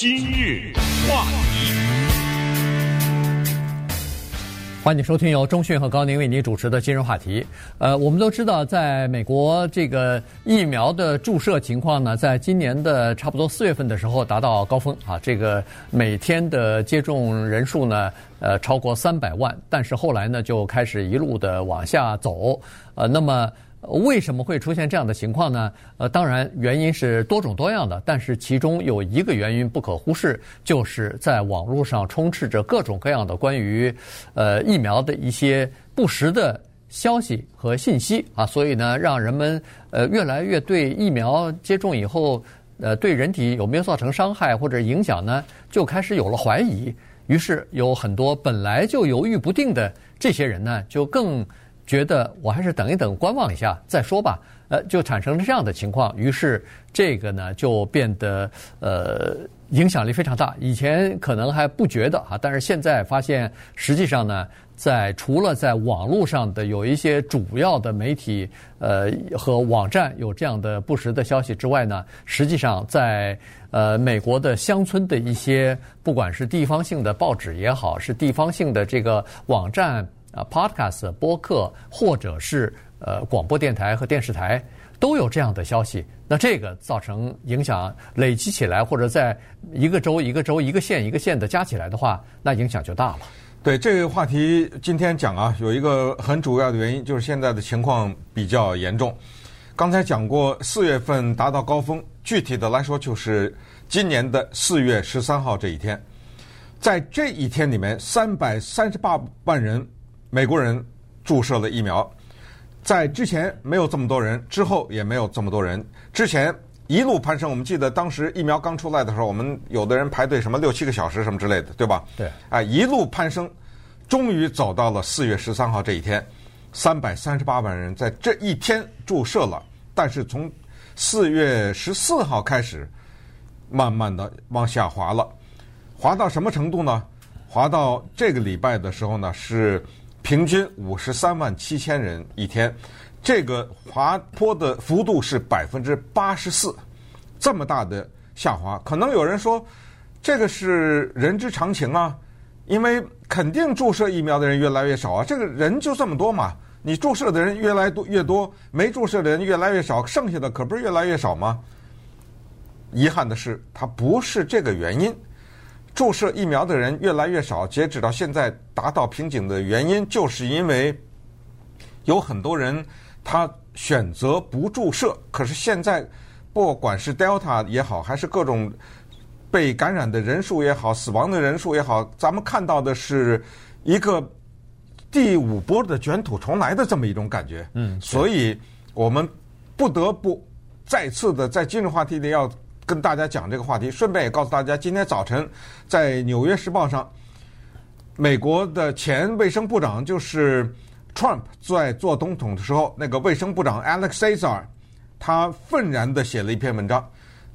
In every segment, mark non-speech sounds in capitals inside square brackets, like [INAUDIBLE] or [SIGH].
今日话题，欢迎收听由中讯和高宁为您主持的今日话题。呃，我们都知道，在美国这个疫苗的注射情况呢，在今年的差不多四月份的时候达到高峰啊，这个每天的接种人数呢，呃，超过三百万，但是后来呢，就开始一路的往下走。呃，那么。为什么会出现这样的情况呢？呃，当然原因是多种多样的，但是其中有一个原因不可忽视，就是在网络上充斥着各种各样的关于呃疫苗的一些不实的消息和信息啊，所以呢，让人们呃越来越对疫苗接种以后呃对人体有没有造成伤害或者影响呢，就开始有了怀疑。于是有很多本来就犹豫不定的这些人呢，就更。觉得我还是等一等，观望一下再说吧。呃，就产生了这样的情况，于是这个呢就变得呃影响力非常大。以前可能还不觉得啊，但是现在发现，实际上呢，在除了在网络上的有一些主要的媒体呃和网站有这样的不实的消息之外呢，实际上在呃美国的乡村的一些，不管是地方性的报纸也好，是地方性的这个网站。啊，Podcast 播客或者是呃广播电台和电视台都有这样的消息，那这个造成影响累积起来，或者在一个州一个州一个县一个县的加起来的话，那影响就大了。对这个话题，今天讲啊，有一个很主要的原因，就是现在的情况比较严重。刚才讲过，四月份达到高峰，具体的来说就是今年的四月十三号这一天，在这一天里面，三百三十八万人。美国人注射了疫苗，在之前没有这么多人，之后也没有这么多人。之前一路攀升，我们记得当时疫苗刚出来的时候，我们有的人排队什么六七个小时什么之类的，对吧？对。啊，一路攀升，终于走到了四月十三号这一天，三百三十八万人在这一天注射了。但是从四月十四号开始，慢慢的往下滑了，滑到什么程度呢？滑到这个礼拜的时候呢，是。平均五十三万七千人一天，这个滑坡的幅度是百分之八十四，这么大的下滑，可能有人说，这个是人之常情啊，因为肯定注射疫苗的人越来越少啊，这个人就这么多嘛，你注射的人越来多越多，没注射的人越来越少，剩下的可不是越来越少吗？遗憾的是，它不是这个原因。注射疫苗的人越来越少，截止到现在达到瓶颈的原因，就是因为有很多人他选择不注射。可是现在，不管是 Delta 也好，还是各种被感染的人数也好，死亡的人数也好，咱们看到的是一个第五波的卷土重来的这么一种感觉。嗯，所以我们不得不再次的在今日话题里要。跟大家讲这个话题，顺便也告诉大家，今天早晨在《纽约时报》上，美国的前卫生部长就是 Trump 在做总统的时候，那个卫生部长 Alex Azar，他愤然的写了一篇文章，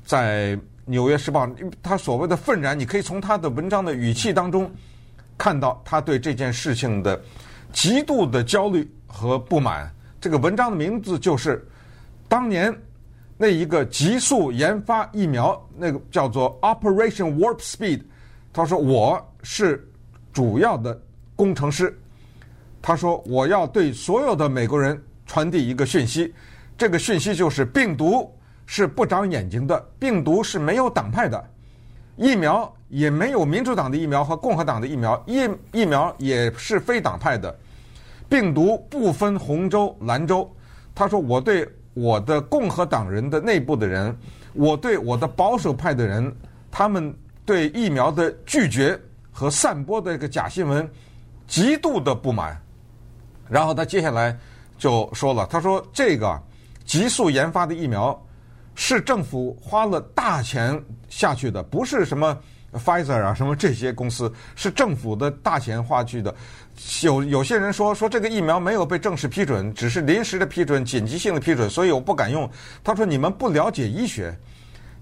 在《纽约时报》，他所谓的愤然，你可以从他的文章的语气当中看到他对这件事情的极度的焦虑和不满。这个文章的名字就是当年。那一个急速研发疫苗，那个叫做 Operation Warp Speed。他说：“我是主要的工程师。”他说：“我要对所有的美国人传递一个讯息，这个讯息就是病毒是不长眼睛的，病毒是没有党派的，疫苗也没有民主党的疫苗和共和党的疫苗，疫疫苗也是非党派的，病毒不分红州蓝州。”他说：“我对。”我的共和党人的内部的人，我对我的保守派的人，他们对疫苗的拒绝和散播的一个假新闻，极度的不满。然后他接下来就说了，他说这个急速研发的疫苗是政府花了大钱下去的，不是什么。Pfizer 啊，什么这些公司是政府的大钱花去的。有有些人说说这个疫苗没有被正式批准，只是临时的批准、紧急性的批准，所以我不敢用。他说你们不了解医学，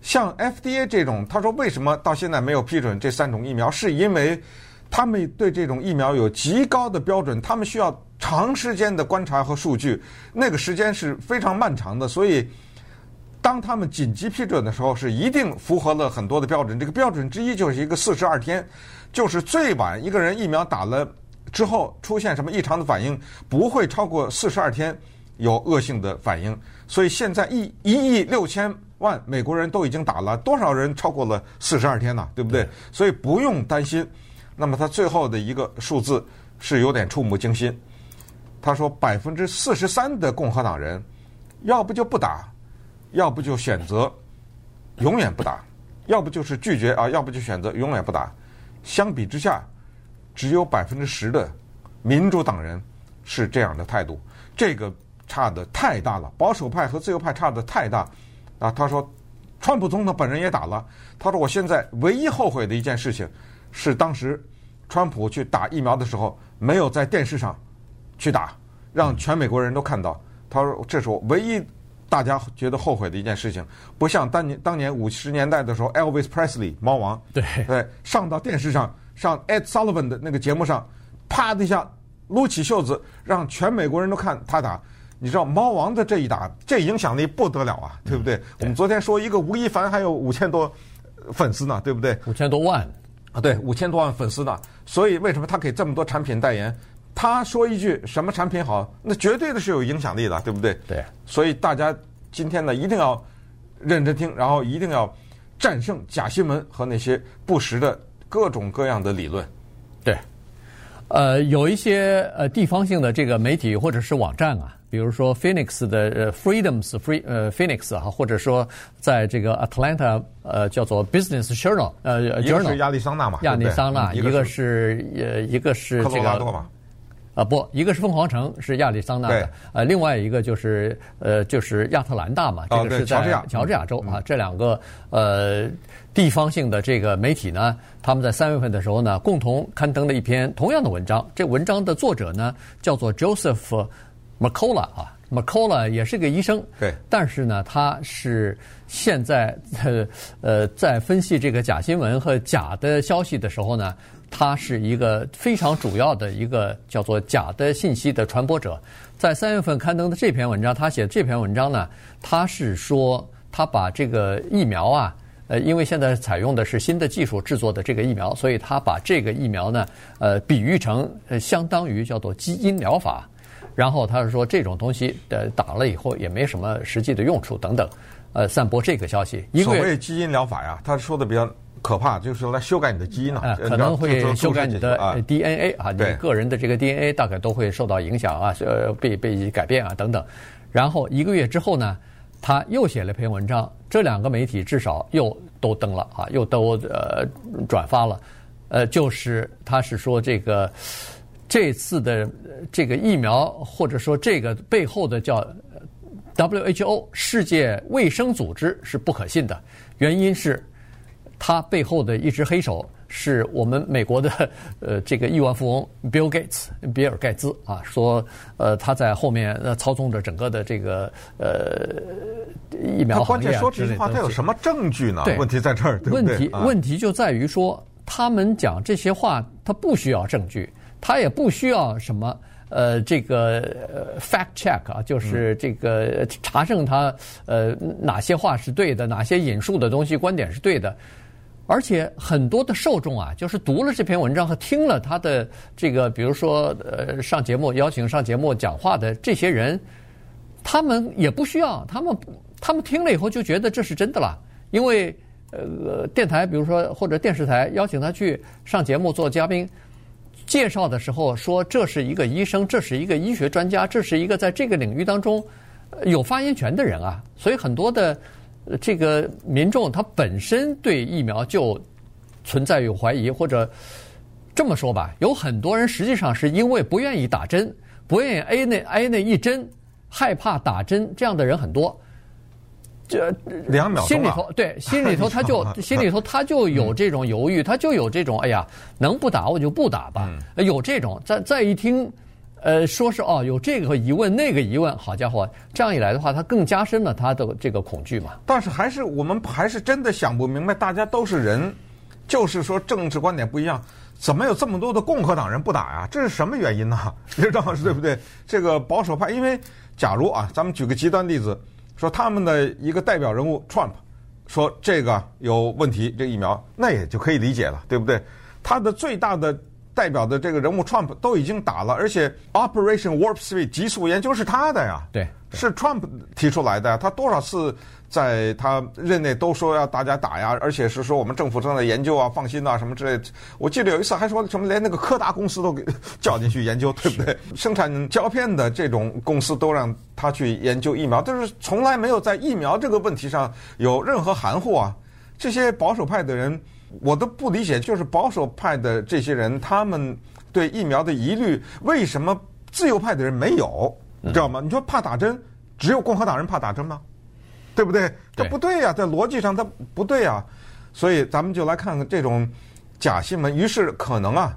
像 FDA 这种，他说为什么到现在没有批准这三种疫苗，是因为他们对这种疫苗有极高的标准，他们需要长时间的观察和数据，那个时间是非常漫长的，所以当他们紧急批准的时候，是一定符合了很多的标准。这个标准之一就是一个四十二天，就是最晚一个人疫苗打了之后出现什么异常的反应，不会超过四十二天有恶性的反应。所以现在一一亿六千万美国人都已经打了，多少人超过了四十二天呢？对不对？所以不用担心。那么他最后的一个数字是有点触目惊心。他说百分之四十三的共和党人，要不就不打。要不就选择永远不打，要不就是拒绝啊，要不就选择永远不打。相比之下，只有百分之十的民主党人是这样的态度，这个差的太大了。保守派和自由派差的太大啊。他说，川普总统本人也打了。他说，我现在唯一后悔的一件事情是当时川普去打疫苗的时候没有在电视上去打，让全美国人都看到。他说，这是我唯一。大家觉得后悔的一件事情，不像当年当年五十年代的时候，Elvis Presley 猫王，对对，上到电视上，上 Ed Sullivan 的那个节目上，啪的一下撸起袖子，让全美国人都看他打。你知道猫王的这一打，这影响力不得了啊，对不对？嗯、对我们昨天说一个吴亦凡还有五千多粉丝呢，对不对？五千多万啊，对，五千多万粉丝呢。所以为什么他给这么多产品代言？他说一句什么产品好，那绝对的是有影响力的，对不对？对。所以大家今天呢，一定要认真听，然后一定要战胜假新闻和那些不实的各种各样的理论。对。呃，有一些呃地方性的这个媒体或者是网站啊，比如说 Phoenix 的呃 Freedoms Free 呃 Phoenix 啊，或者说在这个 Atlanta 呃叫做 Business Journal 呃 Journal 是亚利桑那嘛？亚利桑那，一个是呃一个是这个。啊不，一个是凤凰城，是亚利桑那的，呃，另外一个就是呃就是亚特兰大嘛，这个是在乔治亚州啊。这两个呃地方性的这个媒体呢，他们在三月份的时候呢，共同刊登了一篇同样的文章。这文章的作者呢叫做 Joseph Mercola 啊，Mercola 也是个医生，对，但是呢，他是现在呃呃在分析这个假新闻和假的消息的时候呢。他是一个非常主要的一个叫做假的信息的传播者，在三月份刊登的这篇文章，他写这篇文章呢，他是说他把这个疫苗啊，呃，因为现在采用的是新的技术制作的这个疫苗，所以他把这个疫苗呢，呃，比喻成，相当于叫做基因疗法，然后他是说这种东西呃打了以后也没什么实际的用处等等，呃，散播这个消息。所谓基因疗法呀，他说的比较。可怕，就是来修改你的基因呢、啊，可能会修改你的 DNA 啊，你个人的这个 DNA 大概都会受到影响啊，呃，被被改变啊等等。然后一个月之后呢，他又写了篇文章，这两个媒体至少又都登了啊，又都呃转发了。呃，就是他是说这个这次的这个疫苗，或者说这个背后的叫 WHO 世界卫生组织是不可信的，原因是。他背后的一只黑手是我们美国的 [LAUGHS] 呃这个亿万富翁 Bill Gates 比尔盖茨啊，说呃他在后面呃操纵着整个的这个呃疫苗行业。他关键说这句话，他有什么证据呢？问题在这儿，对不对？问题问题就在于说，他们讲这些话，他不需要证据，他也不需要什么呃这个 fact check 啊，就是这个查证他呃哪些话是对的，哪些引述的东西观点是对的。而且很多的受众啊，就是读了这篇文章和听了他的这个，比如说呃上节目邀请上节目讲话的这些人，他们也不需要，他们他们听了以后就觉得这是真的了，因为呃电台比如说或者电视台邀请他去上节目做嘉宾，介绍的时候说这是一个医生，这是一个医学专家，这是一个在这个领域当中有发言权的人啊，所以很多的。这个民众他本身对疫苗就存在有怀疑，或者这么说吧，有很多人实际上是因为不愿意打针，不愿意挨那挨那一针，害怕打针，这样的人很多。这两秒钟啊，心里头对，心里头他就心里头他就有这种犹豫，他就有这种哎呀，能不打我就不打吧，有这种。再再一听。呃，说是哦，有这个疑问，那个疑问，好家伙，这样一来的话，他更加深了他的这个恐惧嘛。但是还是我们还是真的想不明白，大家都是人，就是说政治观点不一样，怎么有这么多的共和党人不打呀？这是什么原因呢？这张老师对不对？这个保守派，因为假如啊，咱们举个极端例子，说他们的一个代表人物 Trump 说这个有问题，这疫苗那也就可以理解了，对不对？他的最大的代表的这个人物 Trump 都已经打了，而且 Operation Warp Speed 极速研究是他的呀，对，是 Trump 提出来的呀。他多少次在他任内都说要大家打呀，而且是说我们政府正在研究啊，放心啊什么之类的。我记得有一次还说什么连那个柯达公司都给叫进去研究，对不对？生产胶片的这种公司都让他去研究疫苗，但是从来没有在疫苗这个问题上有任何含糊啊。这些保守派的人。我都不理解，就是保守派的这些人，他们对疫苗的疑虑，为什么自由派的人没有？你知道吗？你说怕打针，只有共和党人怕打针吗？对不对？这不对呀，在逻辑上它不对呀。所以咱们就来看看这种假新闻。于是可能啊，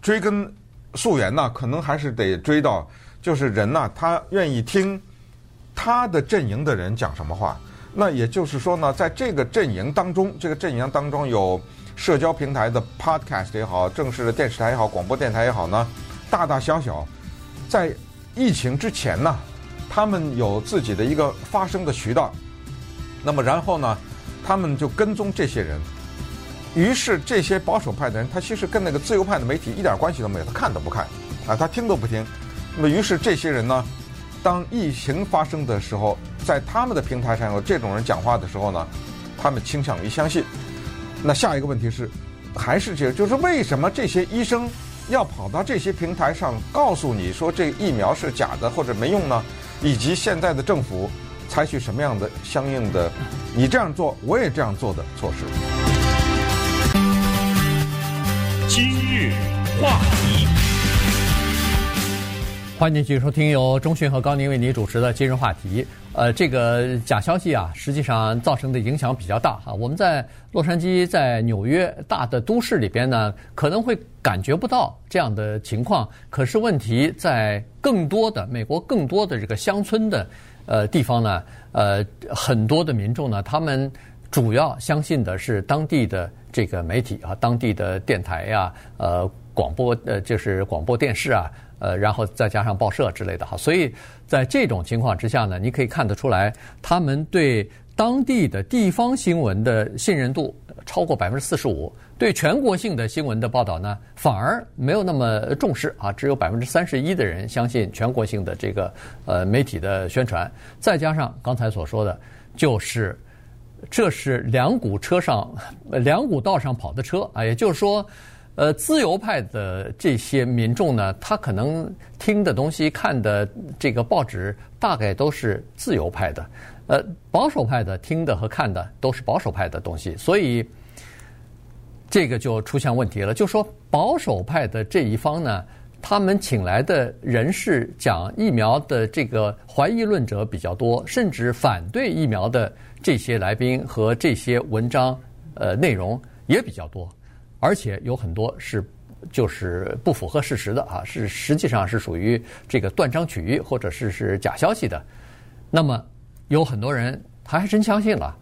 追根溯源呢，可能还是得追到，就是人呐，他愿意听他的阵营的人讲什么话。那也就是说呢，在这个阵营当中，这个阵营当中有社交平台的 Podcast 也好，正式的电视台也好，广播电台也好呢，大大小小，在疫情之前呢，他们有自己的一个发声的渠道。那么然后呢，他们就跟踪这些人。于是这些保守派的人，他其实跟那个自由派的媒体一点关系都没有，他看都不看，啊，他听都不听。那么于是这些人呢，当疫情发生的时候，在他们的平台上有这种人讲话的时候呢，他们倾向于相信。那下一个问题是，还是这，就是为什么这些医生要跑到这些平台上告诉你说这疫苗是假的或者没用呢？以及现在的政府采取什么样的相应的，你这样做我也这样做的措施？今日话题。欢迎继续收听由中讯和高宁为您主持的今日话题。呃，这个假消息啊，实际上造成的影响比较大哈。我们在洛杉矶、在纽约大的都市里边呢，可能会感觉不到这样的情况。可是问题在更多的美国更多的这个乡村的呃地方呢，呃，很多的民众呢，他们主要相信的是当地的这个媒体啊，当地的电台呀、呃，广播呃，就是广播电视啊。呃，然后再加上报社之类的哈，所以在这种情况之下呢，你可以看得出来，他们对当地的地方新闻的信任度超过百分之四十五，对全国性的新闻的报道呢，反而没有那么重视啊，只有百分之三十一的人相信全国性的这个呃媒体的宣传。再加上刚才所说的，就是这是两股车上两股道上跑的车啊，也就是说。呃，自由派的这些民众呢，他可能听的东西、看的这个报纸，大概都是自由派的。呃，保守派的听的和看的都是保守派的东西，所以这个就出现问题了。就说保守派的这一方呢，他们请来的人士讲疫苗的这个怀疑论者比较多，甚至反对疫苗的这些来宾和这些文章，呃，内容也比较多。而且有很多是就是不符合事实的啊，是实际上是属于这个断章取义或者是是假消息的。那么有很多人他还真相信了。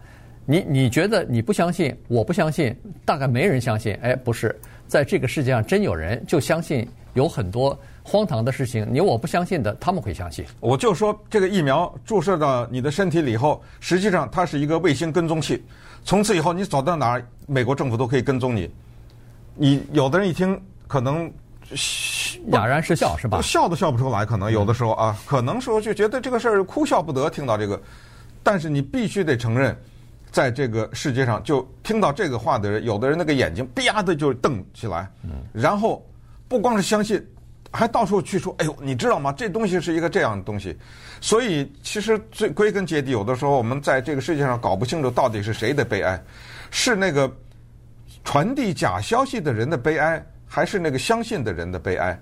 你你觉得你不相信，我不相信，大概没人相信。哎，不是，在这个世界上真有人就相信有很多荒唐的事情，你我不相信的，他们会相信。我就说这个疫苗注射到你的身体里以后，实际上它是一个卫星跟踪器，从此以后你走到哪儿，美国政府都可以跟踪你。你有的人一听可能哑然失笑是吧？笑都笑不出来，可能有的时候啊，可能说就觉得这个事儿哭笑不得。听到这个，但是你必须得承认，在这个世界上，就听到这个话的人，有的人那个眼睛啪的就瞪起来，然后不光是相信，还到处去说：“哎呦，你知道吗？这东西是一个这样的东西。”所以其实最归根结底，有的时候我们在这个世界上搞不清楚到底是谁的悲哀，是那个。传递假消息的人的悲哀，还是那个相信的人的悲哀？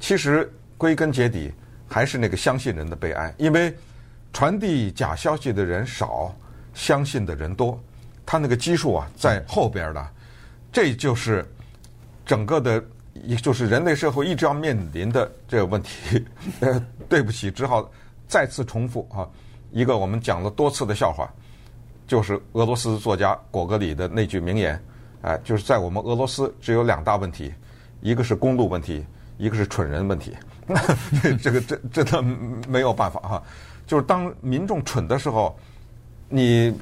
其实归根结底，还是那个相信人的悲哀。因为传递假消息的人少，相信的人多，他那个基数啊在后边的。这就是整个的，也就是人类社会一直要面临的这个问题。呃，[LAUGHS] 对不起，只好再次重复啊，一个我们讲了多次的笑话，就是俄罗斯作家果戈里的那句名言。哎，就是在我们俄罗斯只有两大问题，一个是公路问题，一个是蠢人问题。[LAUGHS] 这个真真的没有办法哈。就是当民众蠢的时候，你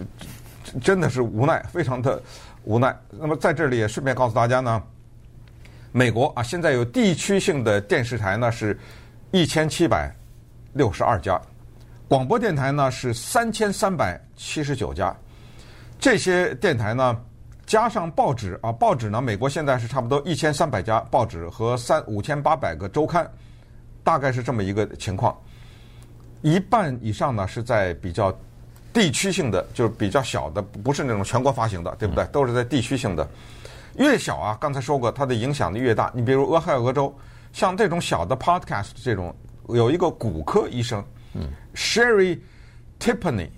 真的是无奈，非常的无奈。那么在这里也顺便告诉大家呢，美国啊，现在有地区性的电视台呢是一千七百六十二家，广播电台呢是三千三百七十九家。这些电台呢，加上报纸啊，报纸呢，美国现在是差不多一千三百家报纸和三五千八百个周刊，大概是这么一个情况。一半以上呢是在比较地区性的，就是比较小的，不是那种全国发行的，对不对？都是在地区性的。越小啊，刚才说过，它的影响力越大。你比如俄亥俄州，像这种小的 podcast 这种，有一个骨科医生，嗯，Sherry Tiffany，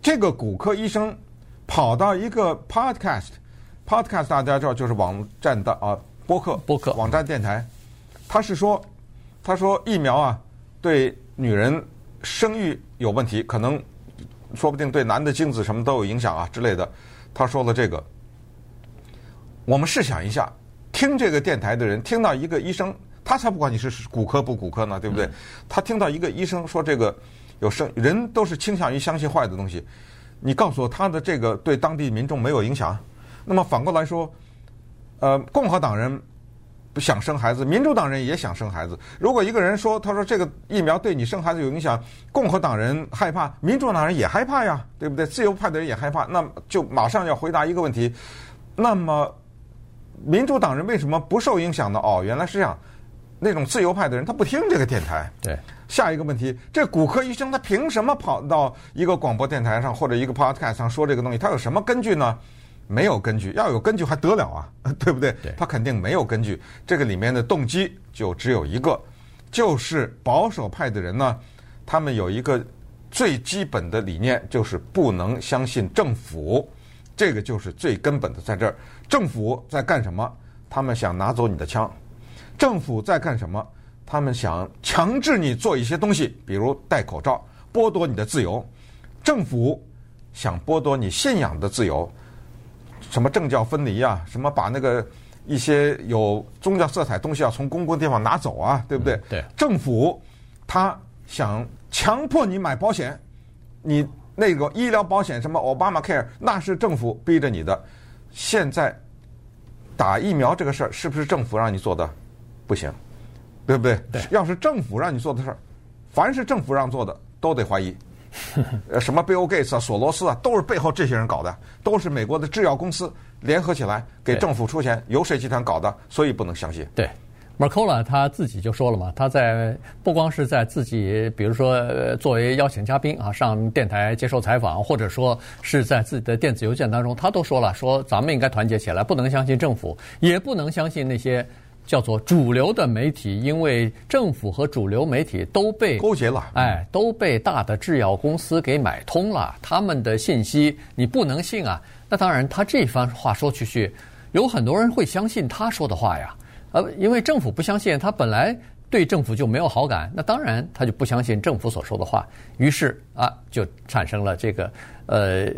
这个骨科医生跑到一个 podcast，podcast 大家知道就是网站的啊，播客，播客，网站电台，他是说，他说疫苗啊对女人生育有问题，可能说不定对男的精子什么都有影响啊之类的。他说了这个。我们试想一下，听这个电台的人听到一个医生，他才不管你是骨科不骨科呢，对不对？他听到一个医生说这个有生，人都是倾向于相信坏的东西。你告诉我他的这个对当地民众没有影响？那么反过来说，呃，共和党人不想生孩子，民主党人也想生孩子。如果一个人说他说这个疫苗对你生孩子有影响，共和党人害怕，民主党人也害怕呀，对不对？自由派的人也害怕，那就马上要回答一个问题，那么。民主党人为什么不受影响呢？哦，原来是这样，那种自由派的人他不听这个电台。对，下一个问题，这骨科医生他凭什么跑到一个广播电台上或者一个 podcast 上说这个东西？他有什么根据呢？没有根据，要有根据还得了啊？[LAUGHS] 对不对？对，他肯定没有根据。这个里面的动机就只有一个，就是保守派的人呢，他们有一个最基本的理念，就是不能相信政府。这个就是最根本的，在这儿，政府在干什么？他们想拿走你的枪。政府在干什么？他们想强制你做一些东西，比如戴口罩，剥夺你的自由。政府想剥夺你信仰的自由，什么政教分离啊，什么把那个一些有宗教色彩东西要从公共地方拿走啊，对不对？嗯，对。政府他想强迫你买保险，你。那个医疗保险什么 Obamacare，那是政府逼着你的。现在打疫苗这个事儿是不是政府让你做的？不行，对不对？对。要是政府让你做的事儿，凡是政府让做的都得怀疑。[LAUGHS] 呃，什么 Bill Gates 啊、索罗斯啊，都是背后这些人搞的，都是美国的制药公司联合起来给政府出钱，游说集团搞的，所以不能相信。对。Mercola 他自己就说了嘛，他在不光是在自己，比如说作为邀请嘉宾啊上电台接受采访，或者说是在自己的电子邮件当中，他都说了，说咱们应该团结起来，不能相信政府，也不能相信那些叫做主流的媒体，因为政府和主流媒体都被勾结了，哎，都被大的制药公司给买通了，他们的信息你不能信啊。那当然，他这番话说出去，有很多人会相信他说的话呀。呃，因为政府不相信，他本来对政府就没有好感，那当然他就不相信政府所说的话，于是啊，就产生了这个呃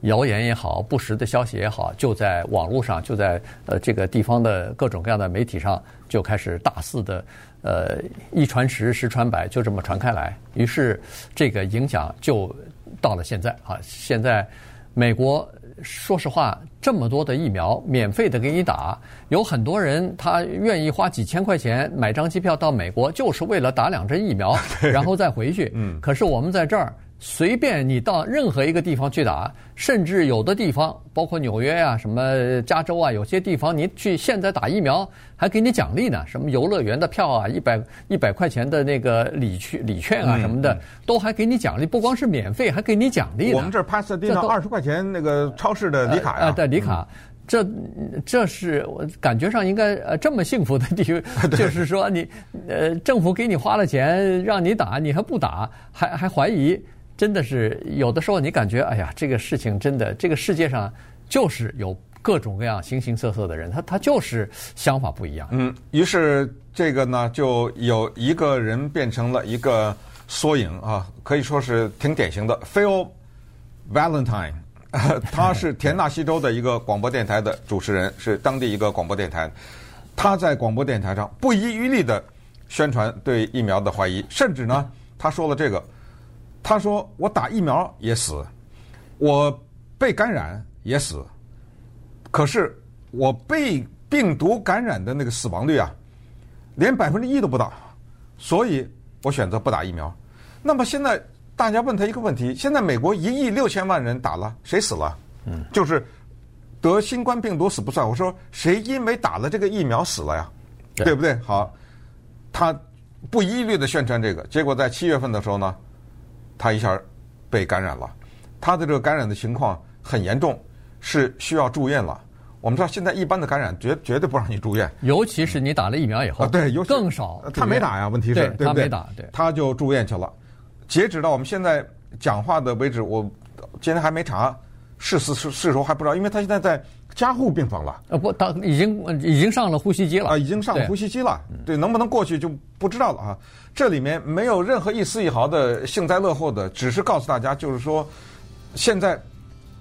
谣言也好，不实的消息也好，就在网络上，就在呃这个地方的各种各样的媒体上，就开始大肆的呃一传十，十传百，就这么传开来，于是这个影响就到了现在啊，现在美国。说实话，这么多的疫苗免费的给你打，有很多人他愿意花几千块钱买张机票到美国，就是为了打两针疫苗，[LAUGHS] 然后再回去。嗯，可是我们在这儿。随便你到任何一个地方去打，甚至有的地方，包括纽约啊、什么加州啊，有些地方你去现在打疫苗还给你奖励呢，什么游乐园的票啊，一百一百块钱的那个礼券礼券啊什么的，都还给你奖励，不光是免费，还给你奖励。我们这帕萨迪纳二十块钱那个超市的礼卡呀，对礼卡，这这是我感觉上应该呃这么幸福的地位，[LAUGHS] 就是说你呃政府给你花了钱让你打，你还不打，还还怀疑。真的是有的时候，你感觉哎呀，这个事情真的，这个世界上就是有各种各样形形色色的人，他他就是想法不一样。嗯，于是这个呢，就有一个人变成了一个缩影啊，可以说是挺典型的。Phil Valentine，[LAUGHS] 他是田纳西州的一个广播电台的主持人，是当地一个广播电台。他在广播电台上不遗余力的宣传对疫苗的怀疑，甚至呢，他说了这个。他说：“我打疫苗也死，我被感染也死，可是我被病毒感染的那个死亡率啊，连百分之一都不到，所以我选择不打疫苗。那么现在大家问他一个问题：现在美国一亿六千万人打了，谁死了？嗯，就是得新冠病毒死不算。我说谁因为打了这个疫苗死了呀？对，不对？好，他不一律的宣传这个，结果在七月份的时候呢，他一下被感染了。他的这个感染的情况很严重，是需要住院了。我们知道现在一般的感染绝绝对不让你住院，尤其是你打了疫苗以后，啊、对，更少。他没打呀，问题是？他没打，对，他就住院去了。截止到我们现在讲话的为止，我今天还没查是是是是时候还不知道，因为他现在在加护病房了。呃，不，他已经已经上了呼吸机了啊，已经上了呼吸机了。对，对，能不能过去就不知道了啊。这里面没有任何一丝一毫的幸灾乐祸的，只是告诉大家，就是说现在。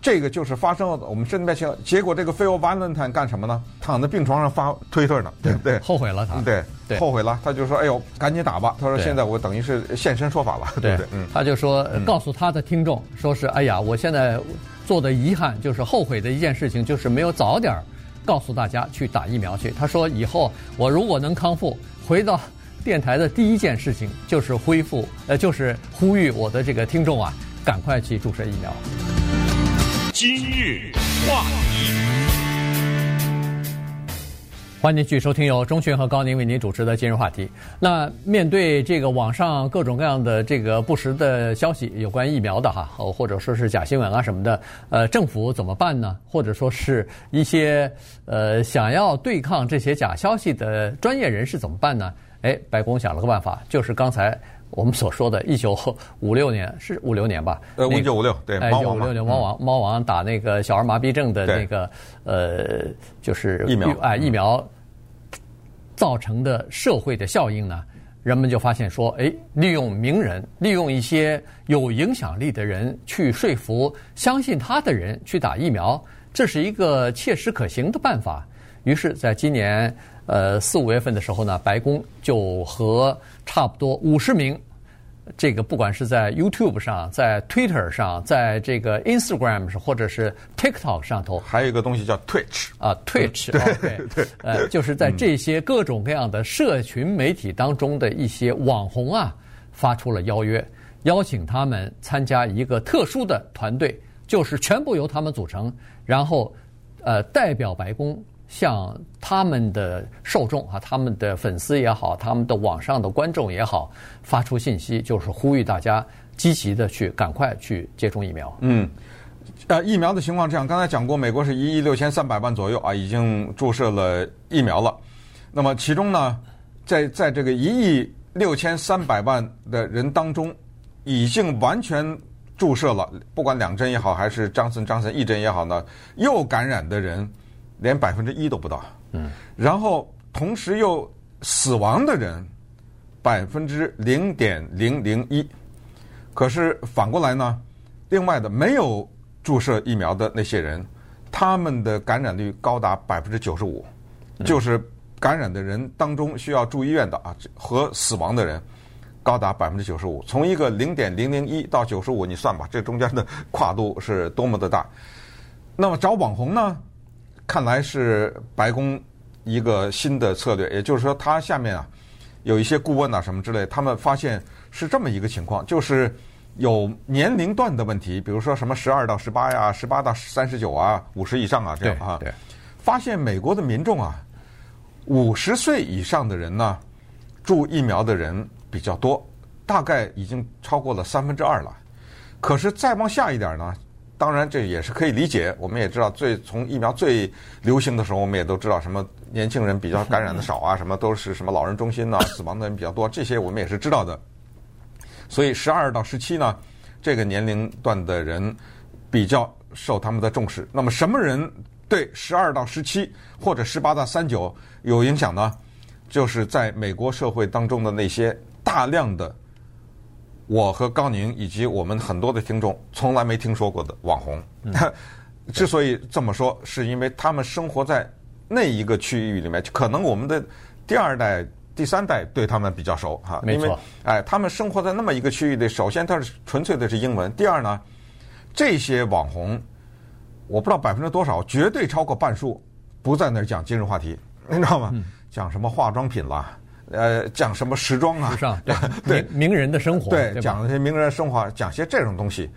这个就是发生了我们身边情况，结果这个 Phil Valentine 干什么呢？躺在病床上发推特呢，对不对？后悔了他，对，对后悔了。他就说：“哎呦，赶紧打吧。”他说：“现在我等于是现身说法了。” [LAUGHS] 对不，对，嗯，他就说，告诉他的听众，说是：“哎呀，我现在做的遗憾就是后悔的一件事情，就是没有早点告诉大家去打疫苗去。”他说：“以后我如果能康复，回到电台的第一件事情就是恢复，呃，就是呼吁我的这个听众啊，赶快去注射疫苗。”今日话题，欢迎继续收听由钟迅和高宁为您主持的今日话题。那面对这个网上各种各样的这个不实的消息，有关疫苗的哈，或者说是假新闻啊什么的，呃，政府怎么办呢？或者说是一些呃想要对抗这些假消息的专业人士怎么办呢？哎，白宫想了个办法，就是刚才。我们所说的，一九五六年是五六年吧？呃，一九五六，对，猫王五六年猫王，猫王打那个小儿麻痹症的那个呃，就是疫苗啊，疫苗造成的社会的效应呢，人们就发现说，哎，利用名人，利用一些有影响力的人去说服相信他的人去打疫苗，这是一个切实可行的办法。于是，在今年。呃，四五月份的时候呢，白宫就和差不多五十名，这个不管是在 YouTube 上、在 Twitter 上、在这个 Instagram 上，或者是 TikTok 上头，还有一个东西叫 Twitch 啊，Twitch，对 okay, 对，呃，就是在这些各种各样的社群媒体当中的一些网红啊，发出了邀约，邀请他们参加一个特殊的团队，就是全部由他们组成，然后呃，代表白宫。向他们的受众啊，他们的粉丝也好，他们的网上的观众也好，发出信息，就是呼吁大家积极的去赶快去接种疫苗。嗯，呃，疫苗的情况这样，刚才讲过，美国是一亿六千三百万左右啊，已经注射了疫苗了。那么其中呢，在在这个一亿六千三百万的人当中，已经完全注射了，不管两针也好，还是张森张森一针也好呢，又感染的人。连百分之一都不到，嗯，然后同时又死亡的人百分之零点零零一，可是反过来呢，另外的没有注射疫苗的那些人，他们的感染率高达百分之九十五，就是感染的人当中需要住医院的啊和死亡的人高达百分之九十五，从一个零点零零一到九十五，你算吧，这中间的跨度是多么的大。那么找网红呢？看来是白宫一个新的策略，也就是说，他下面啊有一些顾问啊什么之类，他们发现是这么一个情况，就是有年龄段的问题，比如说什么十二到十八呀，十八到三十九啊，五十以上啊这样啊，发现美国的民众啊，五十岁以上的人呢，注疫苗的人比较多，大概已经超过了三分之二了。可是再往下一点呢？当然，这也是可以理解。我们也知道，最从疫苗最流行的时候，我们也都知道什么年轻人比较感染的少啊，什么都是什么老人中心呐，死亡的人比较多，这些我们也是知道的。所以，十二到十七呢，这个年龄段的人比较受他们的重视。那么，什么人对十二到十七或者十八到三九有影响呢？就是在美国社会当中的那些大量的。我和高宁以及我们很多的听众从来没听说过的网红，他 [LAUGHS] 之所以这么说，是因为他们生活在那一个区域里面，可能我们的第二代、第三代对他们比较熟哈。没错。哎，他们生活在那么一个区域里，首先它是纯粹的是英文，第二呢，这些网红，我不知道百分之多少，绝对超过半数不在那儿讲今日话题，你知道吗？嗯、讲什么化妆品啦，呃，讲什么时装啊，时尚 [LAUGHS] 对对名人的生活，对，对讲那些名人的生活，讲些这种东西。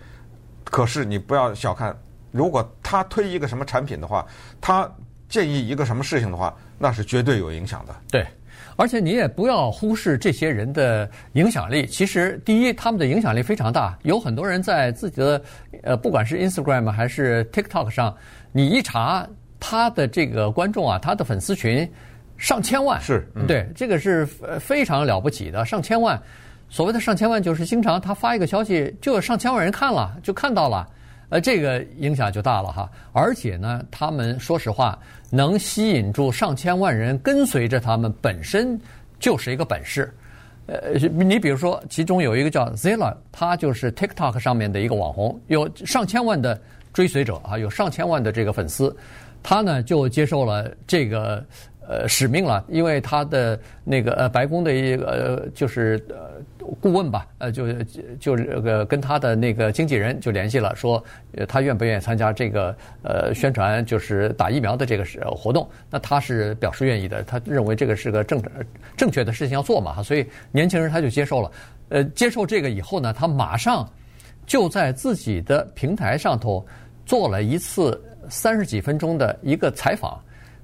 可是你不要小看，如果他推一个什么产品的话，他建议一个什么事情的话，那是绝对有影响的。对。而且你也不要忽视这些人的影响力。其实，第一，他们的影响力非常大，有很多人在自己的呃，不管是 Instagram 还是 TikTok 上，你一查他的这个观众啊，他的粉丝群上千万，是，嗯、对，这个是非常了不起的，上千万。所谓的上千万，就是经常他发一个消息，就有上千万人看了，就看到了。呃，这个影响就大了哈，而且呢，他们说实话能吸引住上千万人跟随着他们，本身就是一个本事。呃，你比如说，其中有一个叫 Zilla，他就是 TikTok 上面的一个网红，有上千万的追随者啊，有上千万的这个粉丝，他呢就接受了这个。呃，使命了，因为他的那个呃，白宫的一个呃，就是呃顾问吧，呃，就就这个跟他的那个经纪人就联系了，说他愿不愿意参加这个呃宣传，就是打疫苗的这个是活动。那他是表示愿意的，他认为这个是个正正确的事情要做嘛，所以年轻人他就接受了。呃，接受这个以后呢，他马上就在自己的平台上头做了一次三十几分钟的一个采访。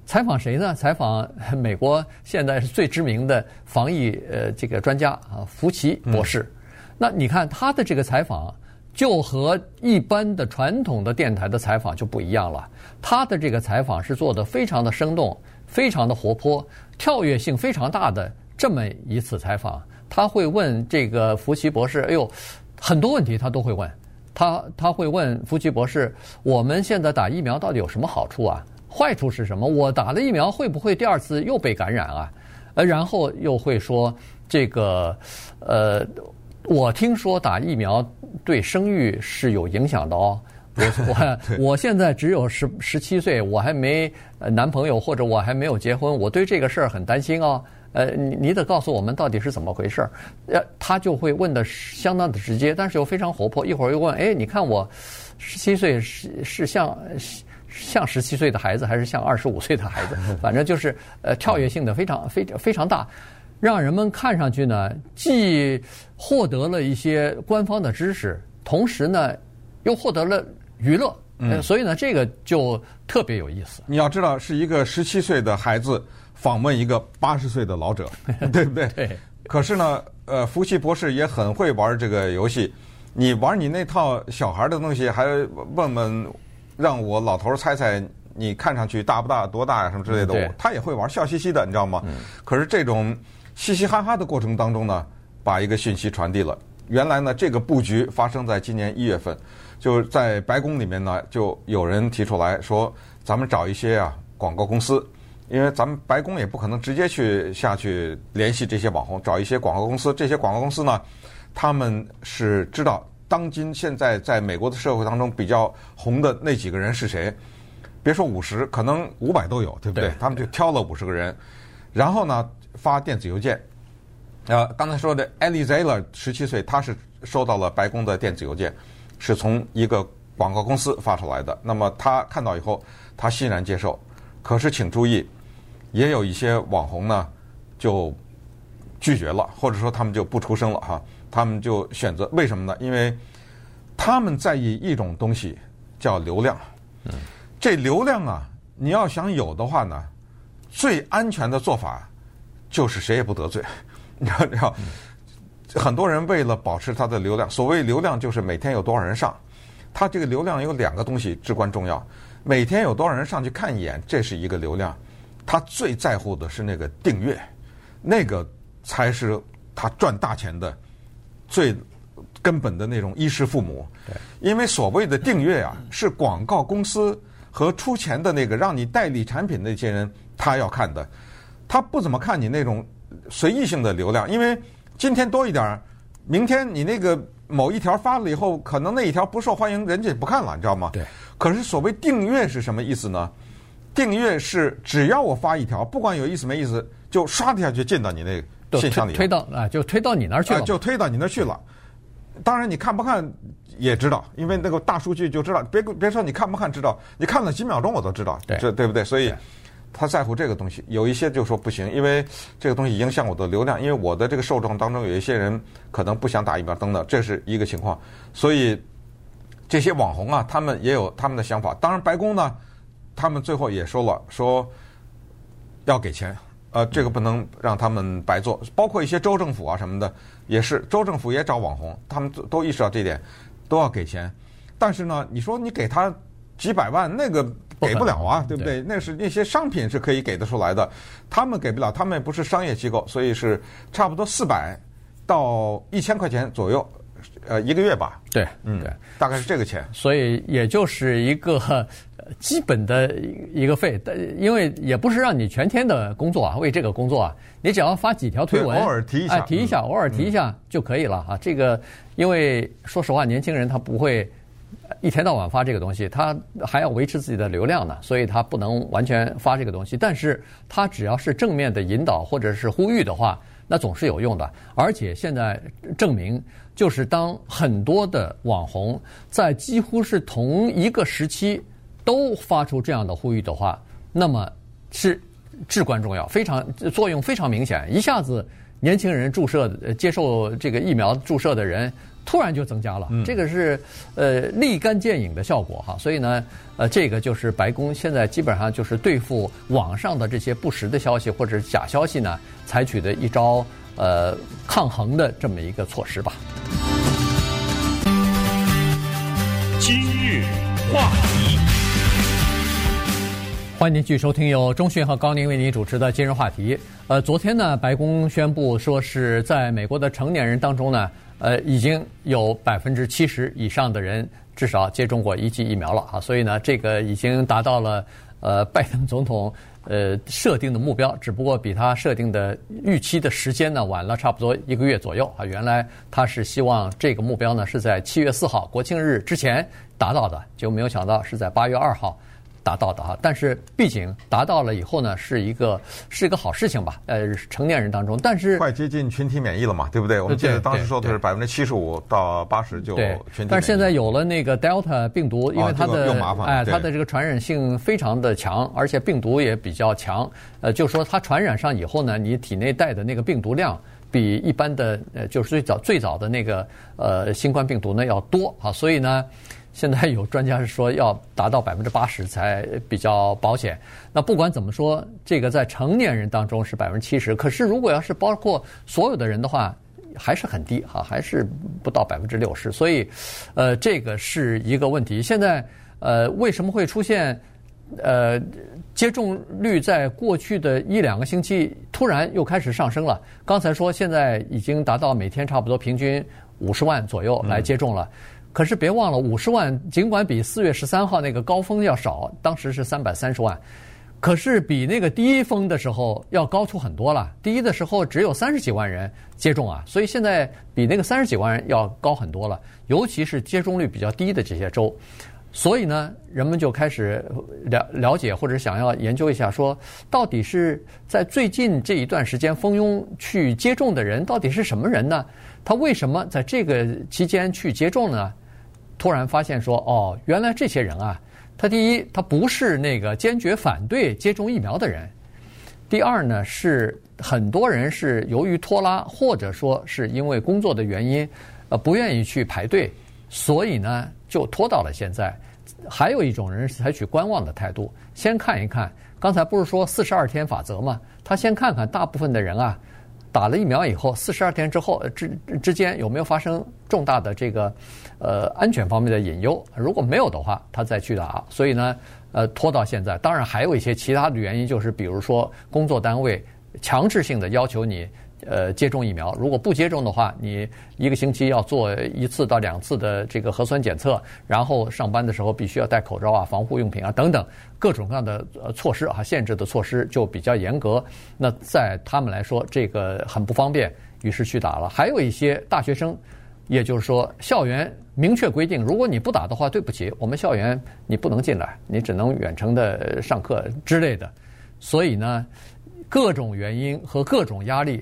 采访谁呢？采访 [LAUGHS] 美国现在是最知名的防疫呃这个专家啊，福奇博士。嗯、那你看他的这个采访，就和一般的传统的电台的采访就不一样了。他的这个采访是做的非常的生动，非常的活泼，跳跃性非常大的这么一次采访。他会问这个福奇博士，哎呦，很多问题他都会问。他他会问福奇博士，我们现在打疫苗到底有什么好处啊？坏处是什么？我打了疫苗会不会第二次又被感染啊？呃，然后又会说这个，呃，我听说打疫苗对生育是有影响的哦。我我 [LAUGHS] 我现在只有十十七岁，我还没男朋友或者我还没有结婚，我对这个事儿很担心哦。呃，你你得告诉我们到底是怎么回事儿？呃，他就会问的相当的直接，但是又非常活泼。一会儿又问，哎，你看我十七岁是是像。像十七岁的孩子还是像二十五岁的孩子，[LAUGHS] 反正就是呃跳跃性的非常非常非常大，让人们看上去呢，既获得了一些官方的知识，同时呢又获得了娱乐，嗯，所以呢这个就特别有意思。你要知道，是一个十七岁的孩子访问一个八十岁的老者，[LAUGHS] 对不对？对。可是呢，呃，福奇博士也很会玩这个游戏，你玩你那套小孩的东西，还问问。让我老头儿猜猜，你看上去大不大、多大呀、啊？什么之类的，对他也会玩，笑嘻嘻的，你知道吗？嗯、可是这种嘻嘻哈哈的过程当中呢，把一个讯息传递了。原来呢，这个布局发生在今年一月份，就在白宫里面呢，就有人提出来说，咱们找一些啊广告公司，因为咱们白宫也不可能直接去下去联系这些网红，找一些广告公司。这些广告公司呢，他们是知道。当今现在在美国的社会当中比较红的那几个人是谁？别说五十，可能五百都有，对不对？对他们就挑了五十个人，然后呢发电子邮件。呃，刚才说的 Ellie Zeller 十七岁，他是收到了白宫的电子邮件，是从一个广告公司发出来的。那么他看到以后，他欣然接受。可是请注意，也有一些网红呢就拒绝了，或者说他们就不出声了哈。他们就选择为什么呢？因为他们在意一种东西叫流量。嗯，这流量啊，你要想有的话呢，最安全的做法就是谁也不得罪。[LAUGHS] 你知道，很多人为了保持他的流量，所谓流量就是每天有多少人上。他这个流量有两个东西至关重要：每天有多少人上去看一眼，这是一个流量。他最在乎的是那个订阅，那个才是他赚大钱的。最根本的那种衣食父母，对，因为所谓的订阅啊，是广告公司和出钱的那个让你代理产品那些人他要看的，他不怎么看你那种随意性的流量，因为今天多一点，明天你那个某一条发了以后，可能那一条不受欢迎，人家也不看了，你知道吗？对。可是所谓订阅是什么意思呢？订阅是只要我发一条，不管有意思没意思，就刷的下去进到你那个。信箱里推到啊，就推到你那儿去了，就推到你那儿去了。当然你看不看也知道，因为那个大数据就知道。别别说你看不看知道，你看了几秒钟我都知道，对这对不对？所以他在乎这个东西。有一些就说不行，因为这个东西影响我的流量，因为我的这个受众当中有一些人可能不想打疫苗等等，这是一个情况。所以这些网红啊，他们也有他们的想法。当然，白宫呢，他们最后也说了，说要给钱。呃，这个不能让他们白做，包括一些州政府啊什么的，也是州政府也找网红，他们都都意识到这点，都要给钱。但是呢，你说你给他几百万，那个给不了啊，对不对？那是那些商品是可以给得出来的，他们给不了，他们也不是商业机构，所以是差不多四百到一千块钱左右，呃，一个月吧。对，嗯，对，大概是这个钱。所以也就是一个。基本的一个费，但因为也不是让你全天的工作啊，为这个工作啊，你只要发几条推文，偶尔提一下，哎，提一下，偶尔提一下就可以了啊。这个，因为说实话，年轻人他不会一天到晚发这个东西，他还要维持自己的流量呢，所以他不能完全发这个东西。但是他只要是正面的引导或者是呼吁的话，那总是有用的。而且现在证明，就是当很多的网红在几乎是同一个时期。都发出这样的呼吁的话，那么是至关重要，非常作用非常明显。一下子，年轻人注射接受这个疫苗注射的人突然就增加了，嗯、这个是呃立竿见影的效果哈。所以呢，呃，这个就是白宫现在基本上就是对付网上的这些不实的消息或者假消息呢，采取的一招呃抗衡的这么一个措施吧。今日话题。欢迎继续收听由中讯和高宁为您主持的今日话题。呃，昨天呢，白宫宣布说是在美国的成年人当中呢，呃，已经有百分之七十以上的人至少接种过一剂疫苗了啊，所以呢，这个已经达到了呃拜登总统呃设定的目标，只不过比他设定的预期的时间呢晚了差不多一个月左右啊。原来他是希望这个目标呢是在七月四号国庆日之前达到的，就没有想到是在八月二号。达到的哈，但是毕竟达到了以后呢，是一个是一个好事情吧？呃，成年人当中，但是快接近群体免疫了嘛，对不对？我们记得当时说的是百分之七十五到八十就群体免疫。但是现在有了那个 Delta 病毒，因为它的、哦这个、哎，它的这个传染性非常的强，而且病毒也比较强。呃，就是说它传染上以后呢，你体内带的那个病毒量比一般的呃，就是最早最早的那个呃新冠病毒呢要多啊，所以呢。现在有专家是说要达到百分之八十才比较保险。那不管怎么说，这个在成年人当中是百分之七十，可是如果要是包括所有的人的话，还是很低哈，还是不到百分之六十。所以，呃，这个是一个问题。现在，呃，为什么会出现呃接种率在过去的一两个星期突然又开始上升了？刚才说现在已经达到每天差不多平均五十万左右来接种了。可是别忘了，五十万尽管比四月十三号那个高峰要少，当时是三百三十万，可是比那个低峰的时候要高出很多了。低的时候只有三十几万人接种啊，所以现在比那个三十几万人要高很多了。尤其是接种率比较低的这些州，所以呢，人们就开始了了解或者想要研究一下，说到底是在最近这一段时间蜂拥去接种的人到底是什么人呢？他为什么在这个期间去接种呢？突然发现说，哦，原来这些人啊，他第一，他不是那个坚决反对接种疫苗的人；第二呢，是很多人是由于拖拉，或者说是因为工作的原因，呃，不愿意去排队，所以呢，就拖到了现在。还有一种人是采取观望的态度，先看一看。刚才不是说四十二天法则吗？他先看看大部分的人啊。打了疫苗以后，四十二天之后之之间有没有发生重大的这个呃安全方面的隐忧？如果没有的话，他再去打。所以呢，呃，拖到现在。当然还有一些其他的原因，就是比如说工作单位强制性的要求你。呃，接种疫苗，如果不接种的话，你一个星期要做一次到两次的这个核酸检测，然后上班的时候必须要戴口罩啊、防护用品啊等等各种各样的措施啊，限制的措施就比较严格。那在他们来说，这个很不方便，于是去打了。还有一些大学生，也就是说，校园明确规定，如果你不打的话，对不起，我们校园你不能进来，你只能远程的上课之类的。所以呢，各种原因和各种压力。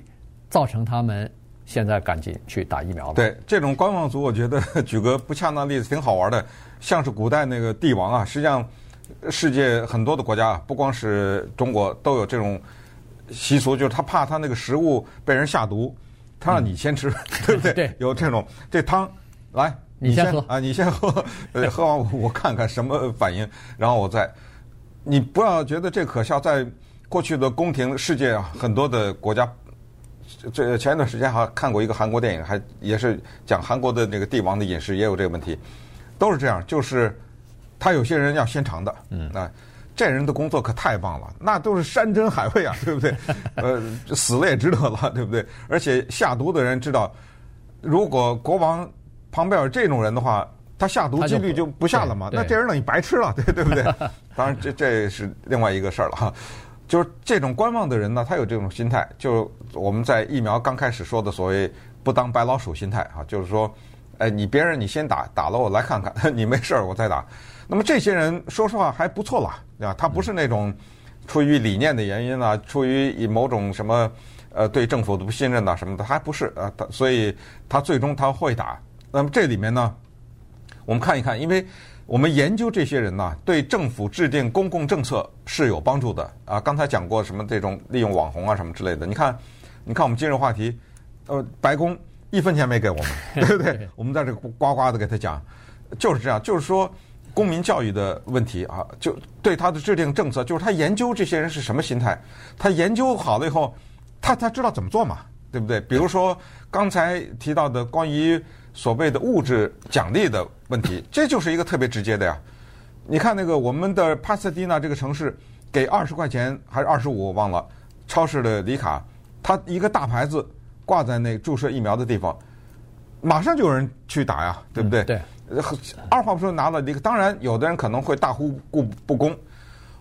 造成他们现在赶紧去打疫苗了。对这种观望族，我觉得举个不恰当例子挺好玩的，像是古代那个帝王啊，实际上世界很多的国家，不光是中国，都有这种习俗，就是他怕他那个食物被人下毒，他让你先吃，嗯、[LAUGHS] 对不对？对，有这种这汤来。你先喝啊！你先喝，[LAUGHS] 呃，喝完我看看什么反应，然后我再。你不要觉得这可笑，在过去的宫廷世界啊，很多的国家，这前一段时间还看过一个韩国电影，还也是讲韩国的那个帝王的饮食也有这个问题，都是这样，就是他有些人要先尝的，嗯，啊，这人的工作可太棒了，那都是山珍海味啊，[LAUGHS] 对不对？[LAUGHS] 呃，死了也值得了，对不对？而且下毒的人知道，如果国王。旁边有这种人的话，他下毒几率就不下了嘛？那这人等于白吃了，[LAUGHS] 对对不对？当然，这这是另外一个事儿了哈。就是这种观望的人呢，他有这种心态，就我们在疫苗刚开始说的所谓“不当白老鼠”心态啊，就是说，哎，你别人你先打，打了我来看看，你没事儿我再打。那么这些人说实话还不错了啊，他不是那种出于理念的原因啊，出于以某种什么呃对政府的不信任呐什么的，还不是啊，他所以他最终他会打。那么这里面呢，我们看一看，因为我们研究这些人呢，对政府制定公共政策是有帮助的啊。刚才讲过什么这种利用网红啊什么之类的，你看，你看我们今日话题，呃，白宫一分钱没给我们，[LAUGHS] 对不 [LAUGHS] 对？我们在这呱呱的给他讲，就是这样，就是说公民教育的问题啊，就对他的制定政策，就是他研究这些人是什么心态，他研究好了以后，他他知道怎么做嘛，对不对？比如说刚才提到的关于。所谓的物质奖励的问题，这就是一个特别直接的呀。你看那个我们的帕萨迪纳这个城市，给二十块钱还是二十五，我忘了。超市的礼卡，他一个大牌子挂在那注射疫苗的地方，马上就有人去打呀，对不对？对。二话不说拿了礼卡，当然有的人可能会大呼不公。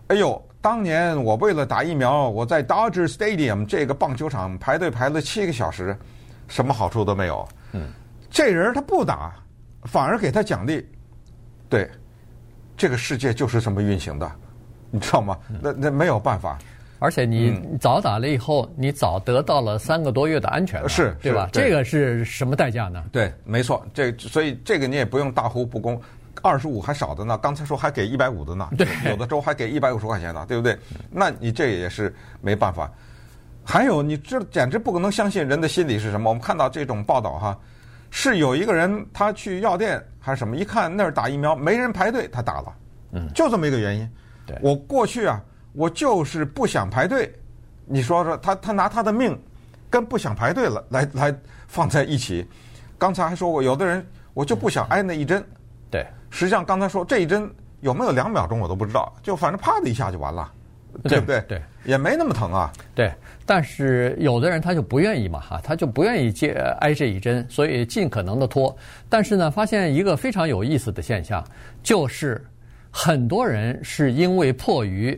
哎呦，当年我为了打疫苗，我在 Dodger Stadium 这个棒球场排队排了七个小时，什么好处都没有。嗯。这人他不打，反而给他奖励，对，这个世界就是这么运行的，你知道吗？那那没有办法。而且你早打了以后，你早得到了三个多月的安全，是，对吧？这个是什么代价呢？对，没错，这所以这个你也不用大呼不公，二十五还少的呢，刚才说还给一百五的呢，对，有的州还给一百五十块钱呢，对不对？那你这也是没办法。还有，你这简直不可能相信人的心理是什么？我们看到这种报道哈。是有一个人，他去药店还是什么？一看那儿打疫苗，没人排队，他打了。嗯，就这么一个原因。对，我过去啊，我就是不想排队。你说说，他他拿他的命跟不想排队了来来放在一起。刚才还说过，有的人我就不想挨那一针。对，实际上刚才说这一针有没有两秒钟我都不知道，就反正啪的一下就完了，对不对？对，也没那么疼啊。对。但是有的人他就不愿意嘛，哈，他就不愿意接挨这一针，所以尽可能的拖。但是呢，发现一个非常有意思的现象，就是很多人是因为迫于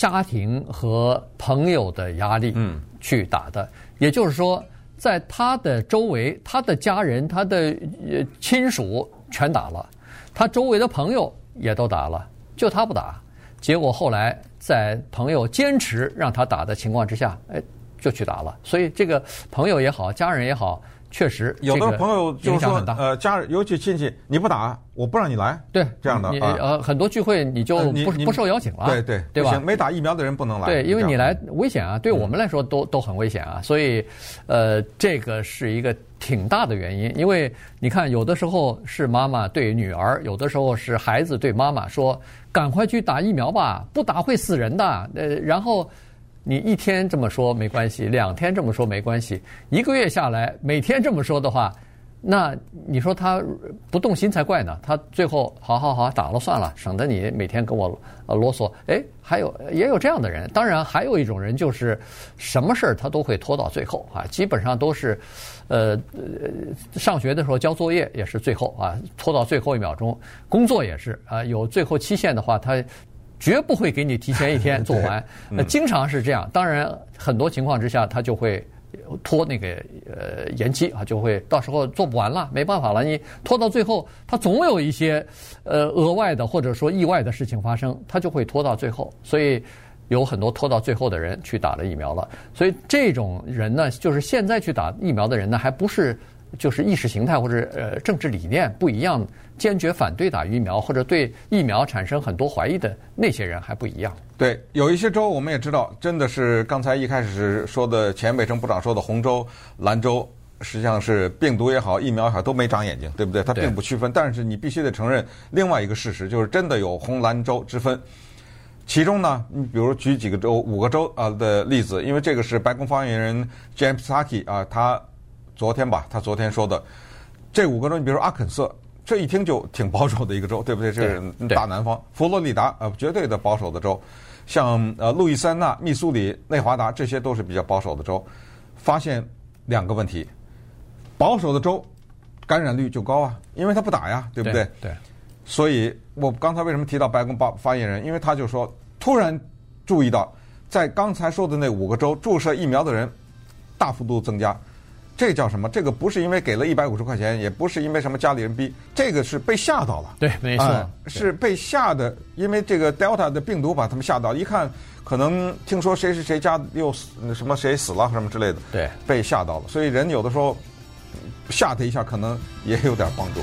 家庭和朋友的压力，嗯，去打的。也就是说，在他的周围，他的家人、他的呃亲属全打了，他周围的朋友也都打了，就他不打。结果后来在朋友坚持让他打的情况之下，哎，就去打了。所以这个朋友也好，家人也好，确实有的朋友就是说，呃，家人尤其亲戚，你不打，我不让你来。对，这样的你呃，很多聚会你就不不受邀请了。对对，对吧？没打疫苗的人不能来。对，因为你来危险啊，对我们来说都都很危险啊。所以，呃，这个是一个挺大的原因。因为你看，有的时候是妈妈对女儿，有的时候是孩子对妈妈说。赶快去打疫苗吧，不打会死人的。呃，然后你一天这么说没关系，两天这么说没关系，一个月下来每天这么说的话，那你说他不动心才怪呢。他最后好好好打了算了，省得你每天跟我呃啰嗦。哎，还有也有这样的人，当然还有一种人就是什么事儿他都会拖到最后啊，基本上都是。呃，上学的时候交作业也是最后啊，拖到最后一秒钟。工作也是啊，有最后期限的话，他绝不会给你提前一天做完。[LAUGHS] 那经常是这样，当然很多情况之下，他就会拖那个呃延期啊，就会到时候做不完了，没办法了。你拖到最后，他总有一些呃额外的或者说意外的事情发生，他就会拖到最后。所以有很多拖到最后的人去打了疫苗了。所以这种人呢，就是现在去打疫苗的人呢，还不是就是意识形态或者呃政治理念不一样，坚决反对打疫苗或者对疫苗产生很多怀疑的那些人还不一样。对，有一些州我们也知道，真的是刚才一开始说的前卫生部长说的红州、蓝州。实际上是病毒也好，疫苗也好，都没长眼睛，对不对？它并不区分。但是你必须得承认另外一个事实，就是真的有红蓝州之分。其中呢，你比如举几个州、五个州啊的例子，因为这个是白宫发言人 Jen Psaki 啊，他昨天吧，他昨天说的这五个州，你比如说阿肯色，这一听就挺保守的一个州，对不对？这是大南方。佛罗里达呃，绝对的保守的州。像呃路易斯安那、密苏里、内华达，这些都是比较保守的州。发现两个问题。保守的州感染率就高啊，因为他不打呀，对不对？对。对，所以我刚才为什么提到白宫发发言人？因为他就说，突然注意到，在刚才说的那五个州注射疫苗的人大幅度增加，这叫什么？这个不是因为给了一百五十块钱，也不是因为什么家里人逼，这个是被吓到了。对，没错，呃、是被吓的，因为这个 Delta 的病毒把他们吓到，一看可能听说谁是谁家又死什么谁死了什么之类的，对，被吓到了。所以人有的时候。吓他一下，可能也有点帮助。